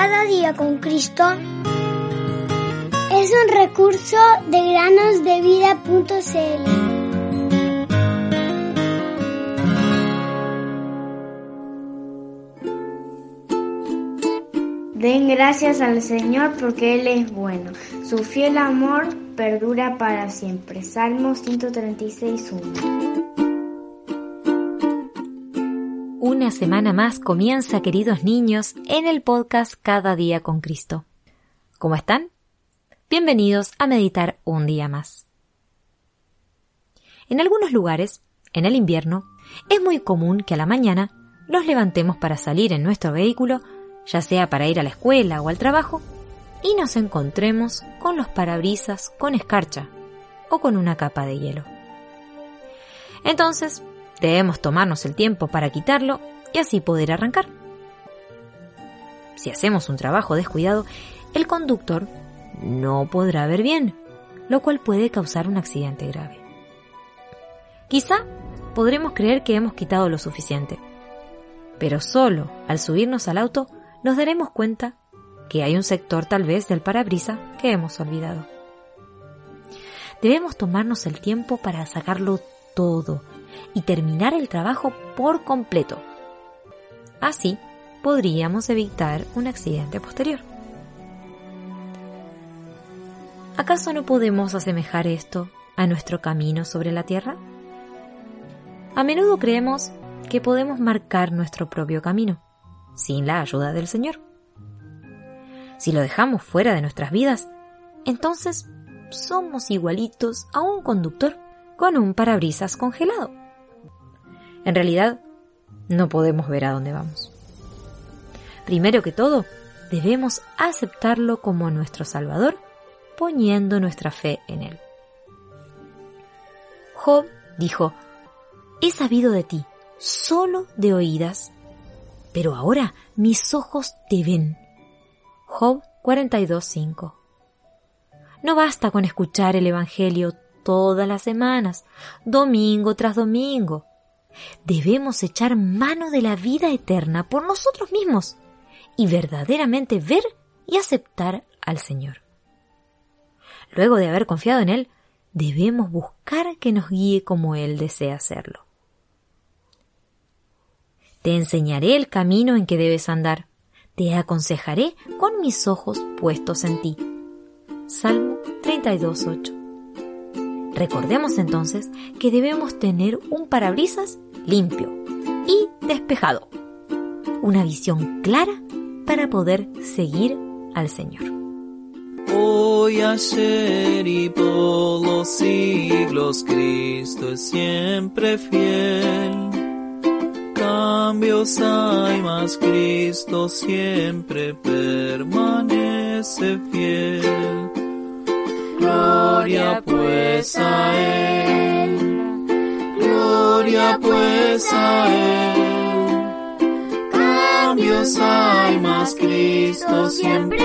Cada día con Cristo es un recurso de granosdevida.cl. Den gracias al Señor porque Él es bueno. Su fiel amor perdura para siempre. Salmo 136.1. Una semana más comienza, queridos niños, en el podcast Cada día con Cristo. ¿Cómo están? Bienvenidos a meditar un día más. En algunos lugares, en el invierno, es muy común que a la mañana nos levantemos para salir en nuestro vehículo, ya sea para ir a la escuela o al trabajo, y nos encontremos con los parabrisas con escarcha o con una capa de hielo. Entonces, Debemos tomarnos el tiempo para quitarlo y así poder arrancar. Si hacemos un trabajo descuidado, el conductor no podrá ver bien, lo cual puede causar un accidente grave. Quizá podremos creer que hemos quitado lo suficiente, pero solo al subirnos al auto nos daremos cuenta que hay un sector tal vez del parabrisa que hemos olvidado. Debemos tomarnos el tiempo para sacarlo todo y terminar el trabajo por completo. Así podríamos evitar un accidente posterior. ¿Acaso no podemos asemejar esto a nuestro camino sobre la tierra? A menudo creemos que podemos marcar nuestro propio camino, sin la ayuda del Señor. Si lo dejamos fuera de nuestras vidas, entonces somos igualitos a un conductor con un parabrisas congelado. En realidad, no podemos ver a dónde vamos. Primero que todo, debemos aceptarlo como nuestro Salvador, poniendo nuestra fe en Él. Job dijo, He sabido de ti, solo de oídas, pero ahora mis ojos te ven. Job 42.5 No basta con escuchar el Evangelio todas las semanas, domingo tras domingo, debemos echar mano de la vida eterna por nosotros mismos y verdaderamente ver y aceptar al Señor. Luego de haber confiado en Él, debemos buscar que nos guíe como Él desea hacerlo. Te enseñaré el camino en que debes andar, te aconsejaré con mis ojos puestos en ti. Salmo 32.8 Recordemos entonces que debemos tener un parabrisas limpio y despejado. Una visión clara para poder seguir al Señor. Hoy, ayer y por los siglos, Cristo es siempre fiel. Cambios hay, más Cristo siempre permanece fiel. Gloria pues a Él gloria pues a Él. Cambios hay, más Cristo siempre